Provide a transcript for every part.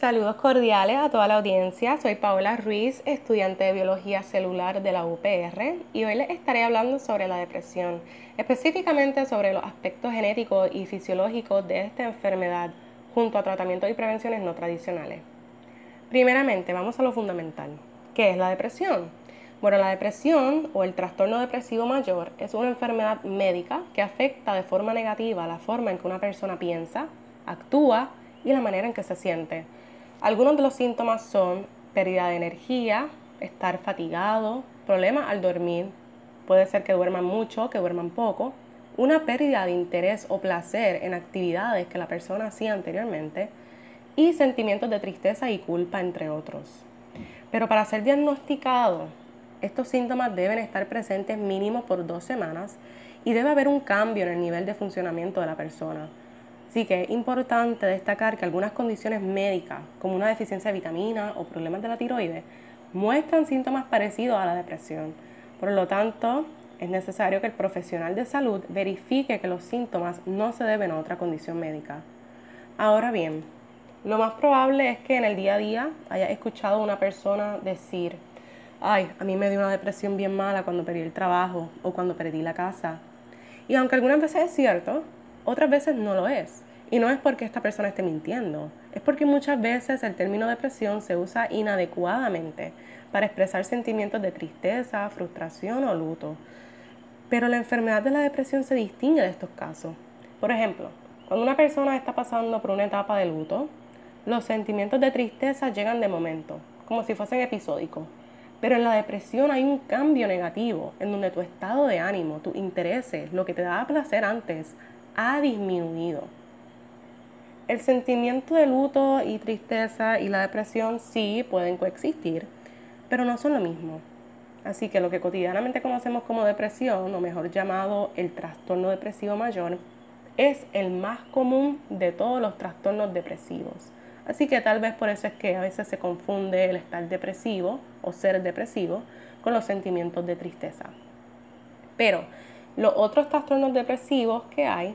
Saludos cordiales a toda la audiencia. Soy Paola Ruiz, estudiante de Biología Celular de la UPR y hoy les estaré hablando sobre la depresión, específicamente sobre los aspectos genéticos y fisiológicos de esta enfermedad junto a tratamientos y prevenciones no tradicionales. Primeramente, vamos a lo fundamental. ¿Qué es la depresión? Bueno, la depresión o el trastorno depresivo mayor es una enfermedad médica que afecta de forma negativa la forma en que una persona piensa, actúa y la manera en que se siente algunos de los síntomas son pérdida de energía, estar fatigado, problemas al dormir, puede ser que duerman mucho, que duerman poco, una pérdida de interés o placer en actividades que la persona hacía anteriormente y sentimientos de tristeza y culpa, entre otros. Pero para ser diagnosticado, estos síntomas deben estar presentes mínimo por dos semanas y debe haber un cambio en el nivel de funcionamiento de la persona. Así que es importante destacar que algunas condiciones médicas, como una deficiencia de vitamina o problemas de la tiroides, muestran síntomas parecidos a la depresión. Por lo tanto, es necesario que el profesional de salud verifique que los síntomas no se deben a otra condición médica. Ahora bien, lo más probable es que en el día a día haya escuchado a una persona decir, ay, a mí me dio una depresión bien mala cuando perdí el trabajo o cuando perdí la casa. Y aunque algunas veces es cierto, otras veces no lo es. Y no es porque esta persona esté mintiendo, es porque muchas veces el término depresión se usa inadecuadamente para expresar sentimientos de tristeza, frustración o luto. Pero la enfermedad de la depresión se distingue de estos casos. Por ejemplo, cuando una persona está pasando por una etapa de luto, los sentimientos de tristeza llegan de momento, como si fuesen episódicos. Pero en la depresión hay un cambio negativo, en donde tu estado de ánimo, tus intereses, lo que te daba placer antes, ha disminuido. El sentimiento de luto y tristeza y la depresión sí pueden coexistir, pero no son lo mismo. Así que lo que cotidianamente conocemos como depresión, o mejor llamado el trastorno depresivo mayor, es el más común de todos los trastornos depresivos. Así que tal vez por eso es que a veces se confunde el estar depresivo o ser depresivo con los sentimientos de tristeza. Pero los otros trastornos depresivos que hay,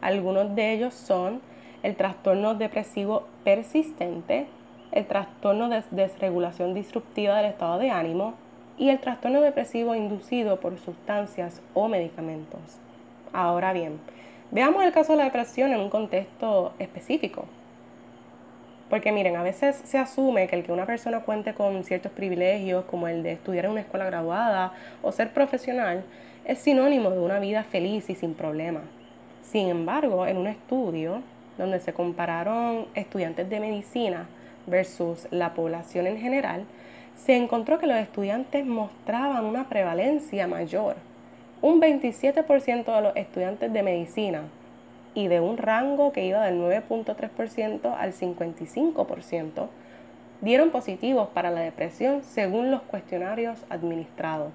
algunos de ellos son el trastorno depresivo persistente, el trastorno de desregulación disruptiva del estado de ánimo y el trastorno depresivo inducido por sustancias o medicamentos. Ahora bien, veamos el caso de la depresión en un contexto específico. Porque miren, a veces se asume que el que una persona cuente con ciertos privilegios como el de estudiar en una escuela graduada o ser profesional es sinónimo de una vida feliz y sin problemas. Sin embargo, en un estudio donde se compararon estudiantes de medicina versus la población en general, se encontró que los estudiantes mostraban una prevalencia mayor. Un 27% de los estudiantes de medicina y de un rango que iba del 9.3% al 55% dieron positivos para la depresión según los cuestionarios administrados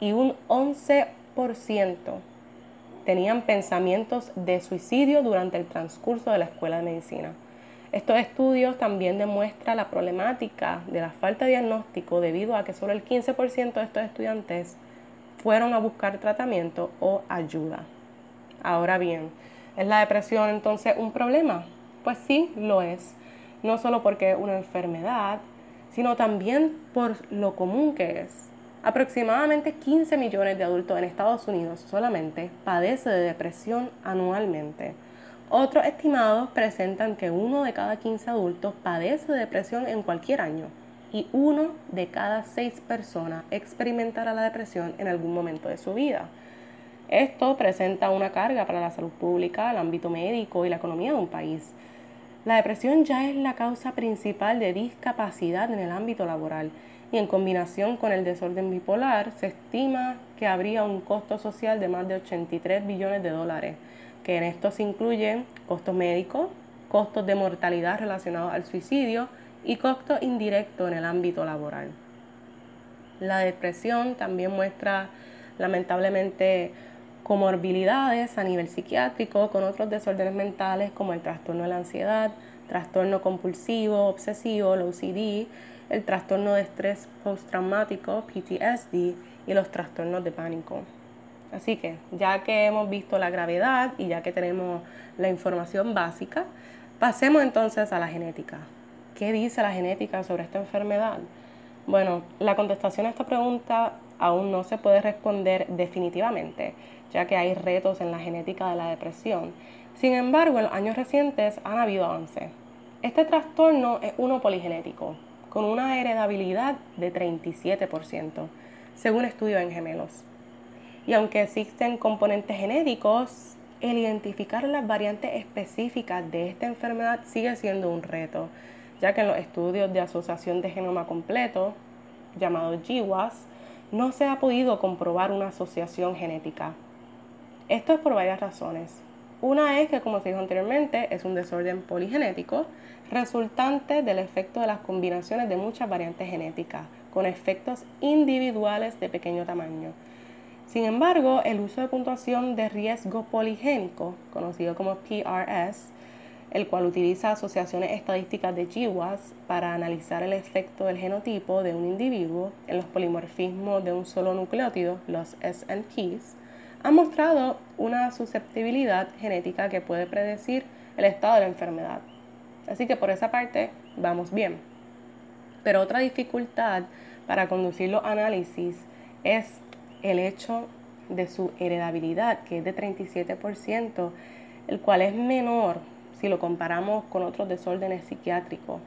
y un 11% tenían pensamientos de suicidio durante el transcurso de la escuela de medicina. Estos estudios también demuestran la problemática de la falta de diagnóstico debido a que solo el 15% de estos estudiantes fueron a buscar tratamiento o ayuda. Ahora bien, ¿es la depresión entonces un problema? Pues sí, lo es. No solo porque es una enfermedad, sino también por lo común que es. Aproximadamente 15 millones de adultos en Estados Unidos solamente padecen de depresión anualmente. Otros estimados presentan que uno de cada 15 adultos padece de depresión en cualquier año y uno de cada seis personas experimentará la depresión en algún momento de su vida. Esto presenta una carga para la salud pública, el ámbito médico y la economía de un país. La depresión ya es la causa principal de discapacidad en el ámbito laboral y en combinación con el desorden bipolar se estima que habría un costo social de más de 83 billones de dólares, que en esto se incluyen costos médicos, costos de mortalidad relacionados al suicidio y costos indirectos en el ámbito laboral. La depresión también muestra lamentablemente comorbilidades a nivel psiquiátrico con otros desórdenes mentales como el trastorno de la ansiedad, trastorno compulsivo, obsesivo, el el trastorno de estrés postraumático, PTSD, y los trastornos de pánico. Así que ya que hemos visto la gravedad y ya que tenemos la información básica, pasemos entonces a la genética. ¿qué dice la genética sobre esta enfermedad? Bueno, la contestación a esta pregunta aún no se puede responder definitivamente, ya que hay retos en la genética de la depresión. Sin embargo, en los años recientes han habido avances. Este trastorno es uno poligenético, con una heredabilidad de 37%, según estudios en gemelos. Y aunque existen componentes genéticos, el identificar las variantes específicas de esta enfermedad sigue siendo un reto, ya que en los estudios de asociación de genoma completo, llamados GWAS, no se ha podido comprobar una asociación genética. Esto es por varias razones. Una es que, como se dijo anteriormente, es un desorden poligenético resultante del efecto de las combinaciones de muchas variantes genéticas, con efectos individuales de pequeño tamaño. Sin embargo, el uso de puntuación de riesgo poligénico, conocido como PRS, el cual utiliza asociaciones estadísticas de GWAS para analizar el efecto del genotipo de un individuo en los polimorfismos de un solo nucleótido, los SNPs, ha mostrado una susceptibilidad genética que puede predecir el estado de la enfermedad. Así que por esa parte vamos bien. Pero otra dificultad para conducir los análisis es el hecho de su heredabilidad, que es de 37%, el cual es menor si lo comparamos con otros desórdenes psiquiátricos.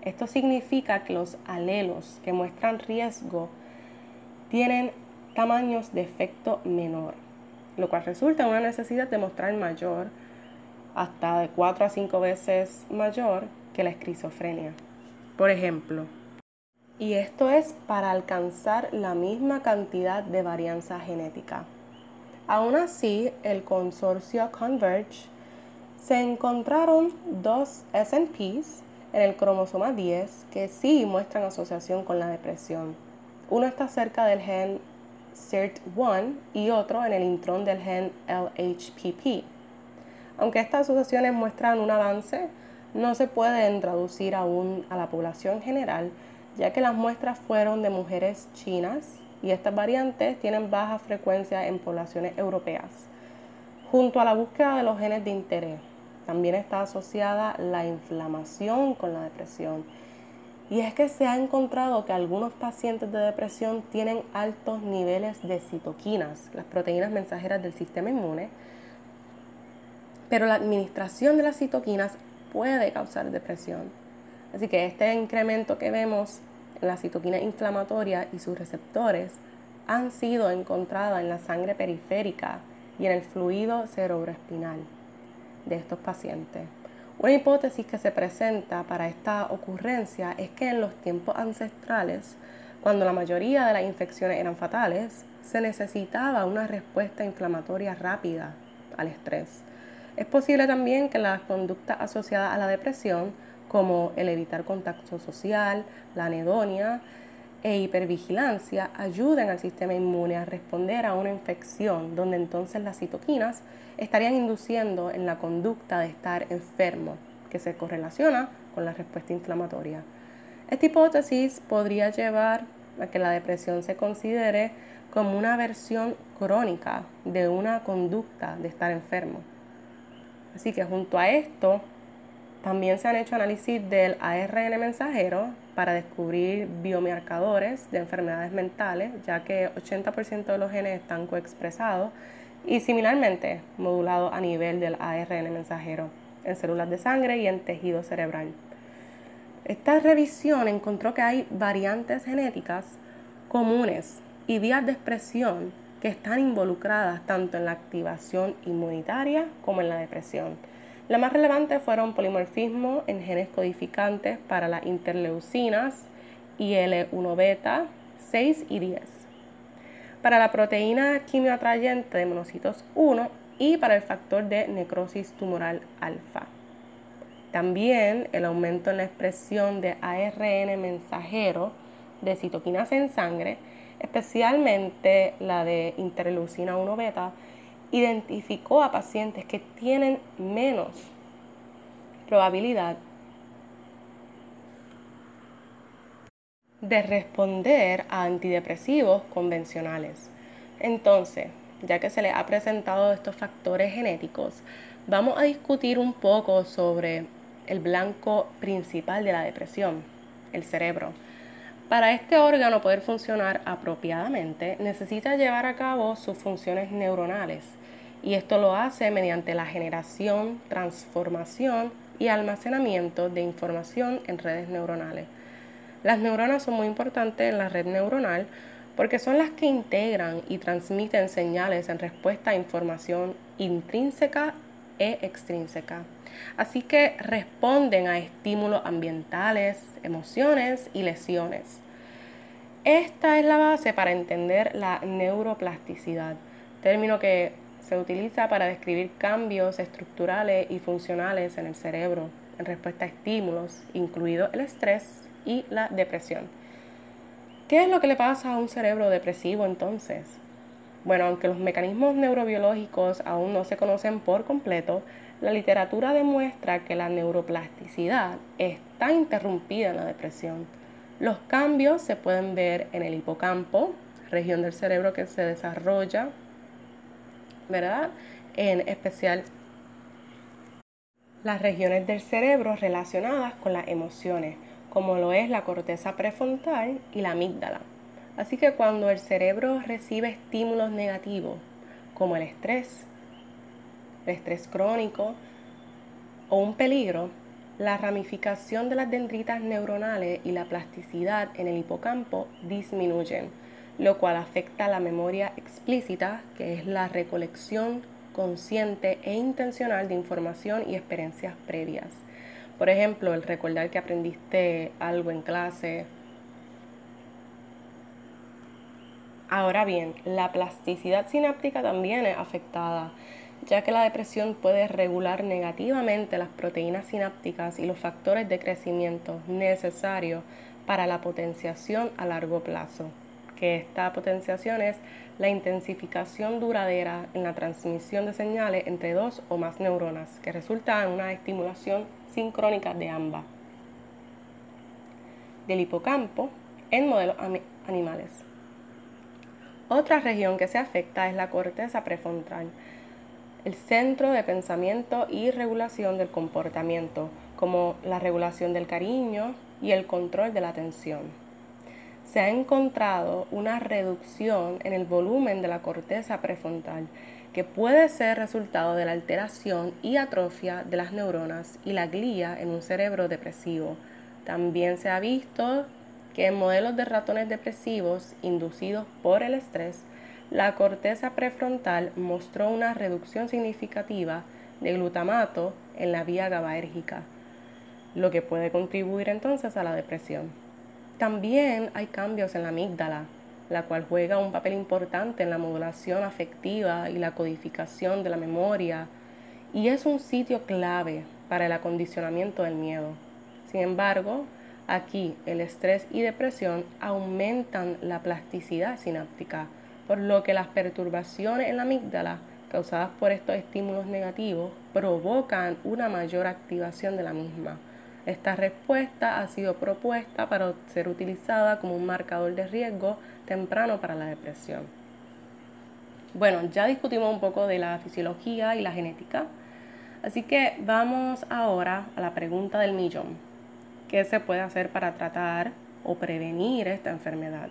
Esto significa que los alelos que muestran riesgo tienen tamaños de efecto menor, lo cual resulta en una necesidad de mostrar mayor, hasta de 4 a 5 veces mayor que la esquizofrenia. Por ejemplo, y esto es para alcanzar la misma cantidad de varianza genética. Aún así, el consorcio Converge se encontraron dos SNPs en el cromosoma 10 que sí muestran asociación con la depresión. Uno está cerca del gen SIRT1 y otro en el intrón del gen LHPP. Aunque estas asociaciones muestran un avance, no se pueden traducir aún a la población general, ya que las muestras fueron de mujeres chinas y estas variantes tienen baja frecuencia en poblaciones europeas. Junto a la búsqueda de los genes de interés, también está asociada la inflamación con la depresión. Y es que se ha encontrado que algunos pacientes de depresión tienen altos niveles de citoquinas, las proteínas mensajeras del sistema inmune, pero la administración de las citoquinas puede causar depresión. Así que este incremento que vemos en la citoquina inflamatoria y sus receptores han sido encontrados en la sangre periférica y en el fluido cerebroespinal de estos pacientes. Una hipótesis que se presenta para esta ocurrencia es que en los tiempos ancestrales, cuando la mayoría de las infecciones eran fatales, se necesitaba una respuesta inflamatoria rápida al estrés. Es posible también que las conductas asociadas a la depresión, como el evitar contacto social, la anedonia e hipervigilancia, ayuden al sistema inmune a responder a una infección, donde entonces las citoquinas estarían induciendo en la conducta de estar enfermo, que se correlaciona con la respuesta inflamatoria. Esta hipótesis podría llevar a que la depresión se considere como una versión crónica de una conducta de estar enfermo. Así que junto a esto, también se han hecho análisis del ARN mensajero para descubrir biomarcadores de enfermedades mentales, ya que 80% de los genes están coexpresados y similarmente modulados a nivel del ARN mensajero en células de sangre y en tejido cerebral. Esta revisión encontró que hay variantes genéticas comunes y vías de expresión que están involucradas tanto en la activación inmunitaria como en la depresión. Las más relevantes fueron polimorfismo en genes codificantes para las interleucinas IL-1 beta 6 y 10, para la proteína quimioatrayente de monocitos 1 y para el factor de necrosis tumoral alfa. También el aumento en la expresión de ARN mensajero de citoquinas en sangre especialmente la de interleucina 1 beta, identificó a pacientes que tienen menos probabilidad de responder a antidepresivos convencionales. Entonces, ya que se le ha presentado estos factores genéticos, vamos a discutir un poco sobre el blanco principal de la depresión, el cerebro. Para este órgano poder funcionar apropiadamente, necesita llevar a cabo sus funciones neuronales y esto lo hace mediante la generación, transformación y almacenamiento de información en redes neuronales. Las neuronas son muy importantes en la red neuronal porque son las que integran y transmiten señales en respuesta a información intrínseca e extrínseca. Así que responden a estímulos ambientales, emociones y lesiones. Esta es la base para entender la neuroplasticidad, término que se utiliza para describir cambios estructurales y funcionales en el cerebro en respuesta a estímulos, incluido el estrés y la depresión. ¿Qué es lo que le pasa a un cerebro depresivo entonces? Bueno, aunque los mecanismos neurobiológicos aún no se conocen por completo, la literatura demuestra que la neuroplasticidad está interrumpida en la depresión. Los cambios se pueden ver en el hipocampo, región del cerebro que se desarrolla, En especial las regiones del cerebro relacionadas con las emociones, como lo es la corteza prefrontal y la amígdala. Así que cuando el cerebro recibe estímulos negativos, como el estrés, el estrés crónico o un peligro, la ramificación de las dendritas neuronales y la plasticidad en el hipocampo disminuyen, lo cual afecta la memoria explícita, que es la recolección consciente e intencional de información y experiencias previas. Por ejemplo, el recordar que aprendiste algo en clase. Ahora bien, la plasticidad sináptica también es afectada ya que la depresión puede regular negativamente las proteínas sinápticas y los factores de crecimiento necesarios para la potenciación a largo plazo, que esta potenciación es la intensificación duradera en la transmisión de señales entre dos o más neuronas, que resulta en una estimulación sincrónica de ambas. Del hipocampo en modelos animales. Otra región que se afecta es la corteza prefrontal, el centro de pensamiento y regulación del comportamiento, como la regulación del cariño y el control de la atención. Se ha encontrado una reducción en el volumen de la corteza prefrontal que puede ser resultado de la alteración y atrofia de las neuronas y la glía en un cerebro depresivo. También se ha visto que en modelos de ratones depresivos inducidos por el estrés, la corteza prefrontal mostró una reducción significativa de glutamato en la vía GABAérgica, lo que puede contribuir entonces a la depresión. También hay cambios en la amígdala, la cual juega un papel importante en la modulación afectiva y la codificación de la memoria, y es un sitio clave para el acondicionamiento del miedo. Sin embargo, aquí el estrés y depresión aumentan la plasticidad sináptica, por lo que las perturbaciones en la amígdala causadas por estos estímulos negativos provocan una mayor activación de la misma. Esta respuesta ha sido propuesta para ser utilizada como un marcador de riesgo temprano para la depresión. Bueno, ya discutimos un poco de la fisiología y la genética, así que vamos ahora a la pregunta del millón. ¿Qué se puede hacer para tratar o prevenir esta enfermedad?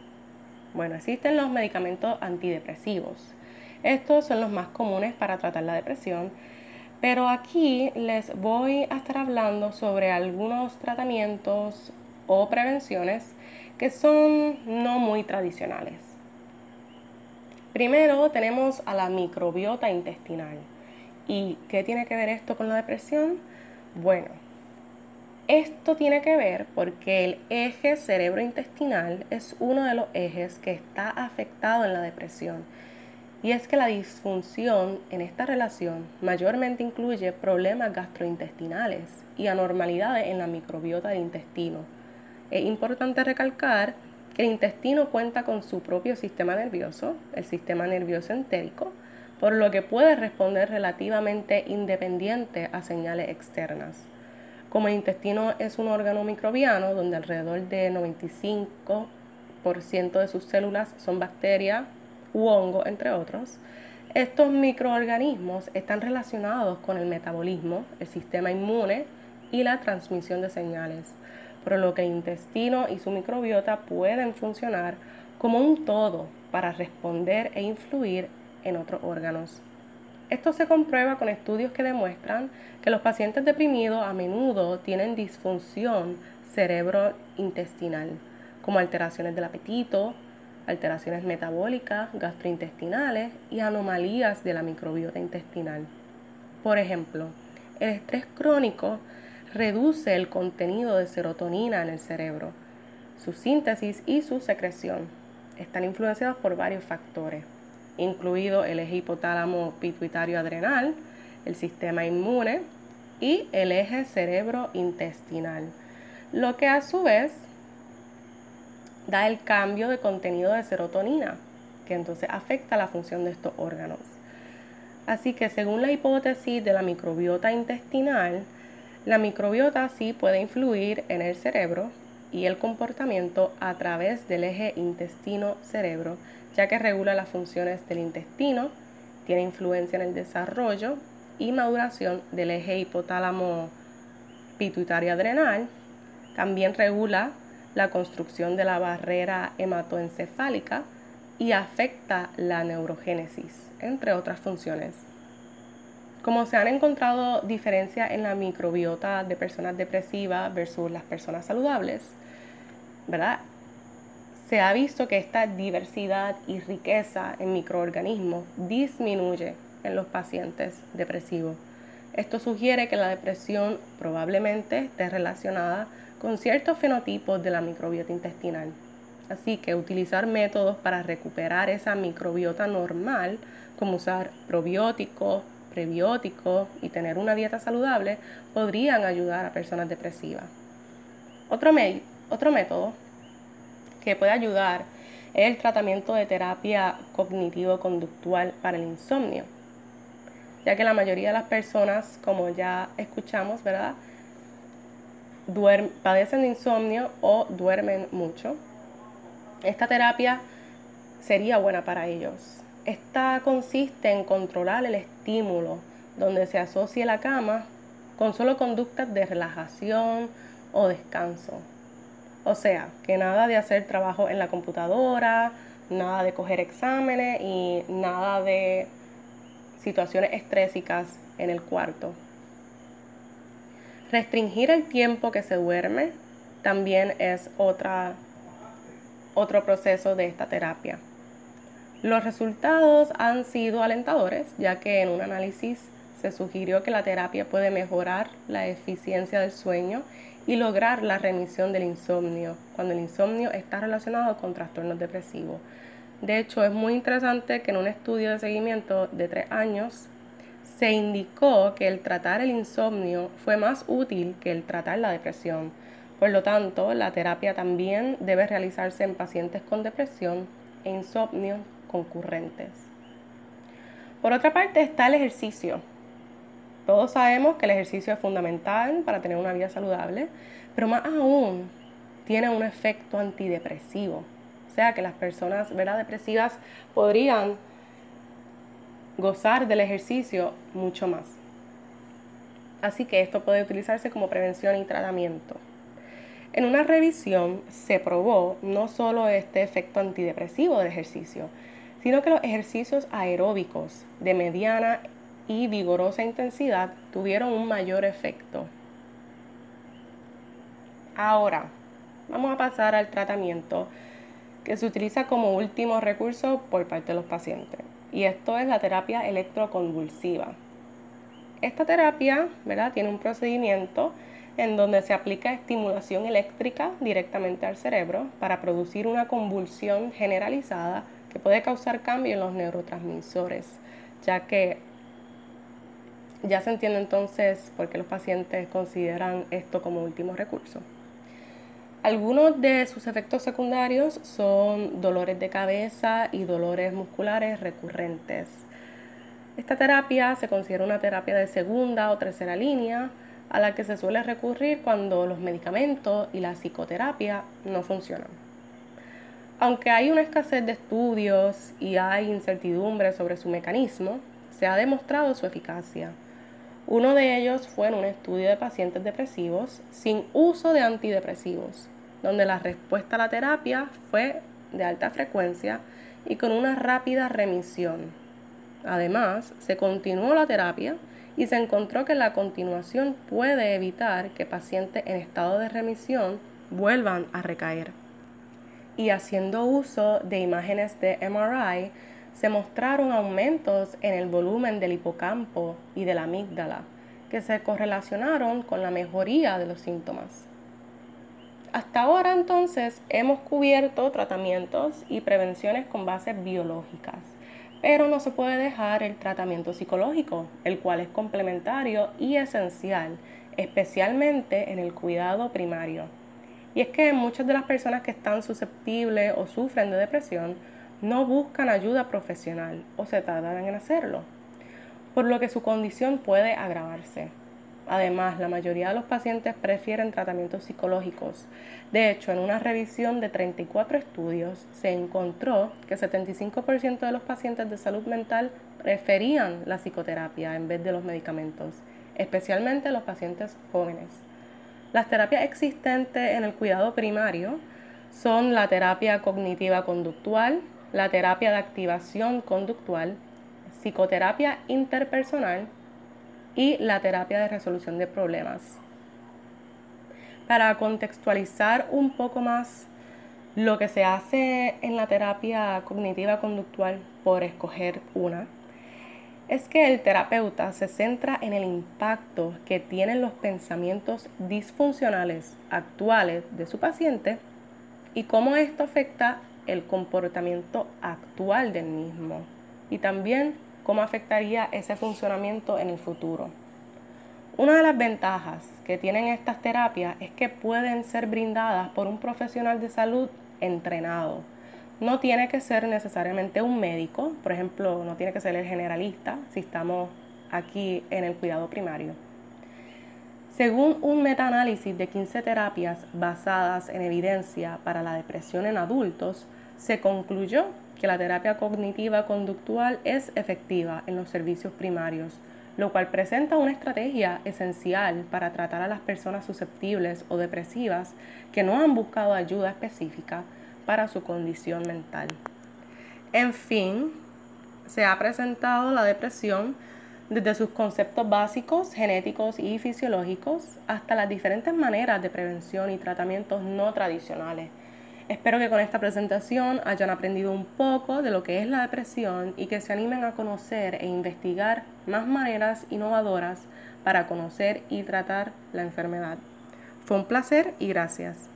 Bueno, existen los medicamentos antidepresivos. Estos son los más comunes para tratar la depresión, pero aquí les voy a estar hablando sobre algunos tratamientos o prevenciones que son no muy tradicionales. Primero tenemos a la microbiota intestinal. ¿Y qué tiene que ver esto con la depresión? Bueno, esto tiene que ver porque el eje cerebro-intestinal es uno de los ejes que está afectado en la depresión. Y es que la disfunción en esta relación mayormente incluye problemas gastrointestinales y anormalidades en la microbiota del intestino. Es importante recalcar que el intestino cuenta con su propio sistema nervioso, el sistema nervioso entérico, por lo que puede responder relativamente independiente a señales externas. Como el intestino es un órgano microbiano donde alrededor de 95% de sus células son bacterias u hongos, entre otros, estos microorganismos están relacionados con el metabolismo, el sistema inmune y la transmisión de señales, por lo que el intestino y su microbiota pueden funcionar como un todo para responder e influir en otros órganos. Esto se comprueba con estudios que demuestran que los pacientes deprimidos a menudo tienen disfunción cerebrointestinal, como alteraciones del apetito, alteraciones metabólicas, gastrointestinales y anomalías de la microbiota intestinal. Por ejemplo, el estrés crónico reduce el contenido de serotonina en el cerebro, su síntesis y su secreción. Están influenciados por varios factores, incluido el eje hipotálamo pituitario adrenal, el sistema inmune y el eje cerebro-intestinal, lo que a su vez da el cambio de contenido de serotonina, que entonces afecta la función de estos órganos. Así que según la hipótesis de la microbiota intestinal, la microbiota sí puede influir en el cerebro y el comportamiento a través del eje intestino-cerebro, ya que regula las funciones del intestino, tiene influencia en el desarrollo y maduración del eje hipotálamo pituitario adrenal, también regula la construcción de la barrera hematoencefálica y afecta la neurogénesis, entre otras funciones. Como se han encontrado diferencias en la microbiota de personas depresivas versus las personas saludables, ¿verdad? Se ha visto que esta diversidad y riqueza en microorganismos disminuye en los pacientes depresivos. Esto sugiere que la depresión probablemente esté relacionada con ciertos fenotipos de la microbiota intestinal. Así que utilizar métodos para recuperar esa microbiota normal, como usar probióticos, prebióticos y tener una dieta saludable, podrían ayudar a personas depresivas. Otro, otro método que puede ayudar es el tratamiento de terapia cognitivo-conductual para el insomnio, ya que la mayoría de las personas, como ya escuchamos, ¿verdad? Padecen de insomnio o duermen mucho. Esta terapia sería buena para ellos. Esta consiste en controlar el estímulo donde se asocie la cama con solo conductas de relajación o descanso. O sea, que nada de hacer trabajo en la computadora, nada de coger exámenes y nada de situaciones estrésicas en el cuarto. Restringir el tiempo que se duerme también es otra, otro proceso de esta terapia. Los resultados han sido alentadores, ya que en un análisis se sugirió que la terapia puede mejorar la eficiencia del sueño y lograr la remisión del insomnio, cuando el insomnio está relacionado con trastornos depresivos. De hecho, es muy interesante que en un estudio de seguimiento de tres años se indicó que el tratar el insomnio fue más útil que el tratar la depresión. Por lo tanto, la terapia también debe realizarse en pacientes con depresión e insomnio concurrentes. Por otra parte está el ejercicio. Todos sabemos que el ejercicio es fundamental para tener una vida saludable, pero más aún tiene un efecto antidepresivo. O sea que las personas ¿verdad? depresivas podrían gozar del ejercicio mucho más. Así que esto puede utilizarse como prevención y tratamiento. En una revisión se probó no solo este efecto antidepresivo del ejercicio, sino que los ejercicios aeróbicos de mediana y vigorosa intensidad tuvieron un mayor efecto. Ahora, vamos a pasar al tratamiento que se utiliza como último recurso por parte de los pacientes y esto es la terapia electroconvulsiva. Esta terapia ¿verdad? tiene un procedimiento en donde se aplica estimulación eléctrica directamente al cerebro para producir una convulsión generalizada que puede causar cambio en los neurotransmisores, ya que ya se entiende entonces por qué los pacientes consideran esto como último recurso. Algunos de sus efectos secundarios son dolores de cabeza y dolores musculares recurrentes. Esta terapia se considera una terapia de segunda o tercera línea a la que se suele recurrir cuando los medicamentos y la psicoterapia no funcionan. Aunque hay una escasez de estudios y hay incertidumbre sobre su mecanismo, se ha demostrado su eficacia. Uno de ellos fue en un estudio de pacientes depresivos sin uso de antidepresivos, donde la respuesta a la terapia fue de alta frecuencia y con una rápida remisión. Además, se continuó la terapia y se encontró que la continuación puede evitar que pacientes en estado de remisión vuelvan a recaer. Y haciendo uso de imágenes de MRI, se mostraron aumentos en el volumen del hipocampo y de la amígdala, que se correlacionaron con la mejoría de los síntomas. Hasta ahora entonces hemos cubierto tratamientos y prevenciones con bases biológicas, pero no se puede dejar el tratamiento psicológico, el cual es complementario y esencial, especialmente en el cuidado primario. Y es que muchas de las personas que están susceptibles o sufren de depresión no buscan ayuda profesional o se tardan en hacerlo, por lo que su condición puede agravarse. Además, la mayoría de los pacientes prefieren tratamientos psicológicos. De hecho, en una revisión de 34 estudios se encontró que 75% de los pacientes de salud mental preferían la psicoterapia en vez de los medicamentos, especialmente los pacientes jóvenes. Las terapias existentes en el cuidado primario son la terapia cognitiva conductual, la terapia de activación conductual, psicoterapia interpersonal y la terapia de resolución de problemas. Para contextualizar un poco más lo que se hace en la terapia cognitiva conductual por escoger una, es que el terapeuta se centra en el impacto que tienen los pensamientos disfuncionales actuales de su paciente y cómo esto afecta el comportamiento actual del mismo y también cómo afectaría ese funcionamiento en el futuro. Una de las ventajas que tienen estas terapias es que pueden ser brindadas por un profesional de salud entrenado. No tiene que ser necesariamente un médico, por ejemplo, no tiene que ser el generalista si estamos aquí en el cuidado primario. Según un metaanálisis de 15 terapias basadas en evidencia para la depresión en adultos, se concluyó que la terapia cognitiva conductual es efectiva en los servicios primarios, lo cual presenta una estrategia esencial para tratar a las personas susceptibles o depresivas que no han buscado ayuda específica para su condición mental. En fin, se ha presentado la depresión desde sus conceptos básicos, genéticos y fisiológicos, hasta las diferentes maneras de prevención y tratamientos no tradicionales. Espero que con esta presentación hayan aprendido un poco de lo que es la depresión y que se animen a conocer e investigar más maneras innovadoras para conocer y tratar la enfermedad. Fue un placer y gracias.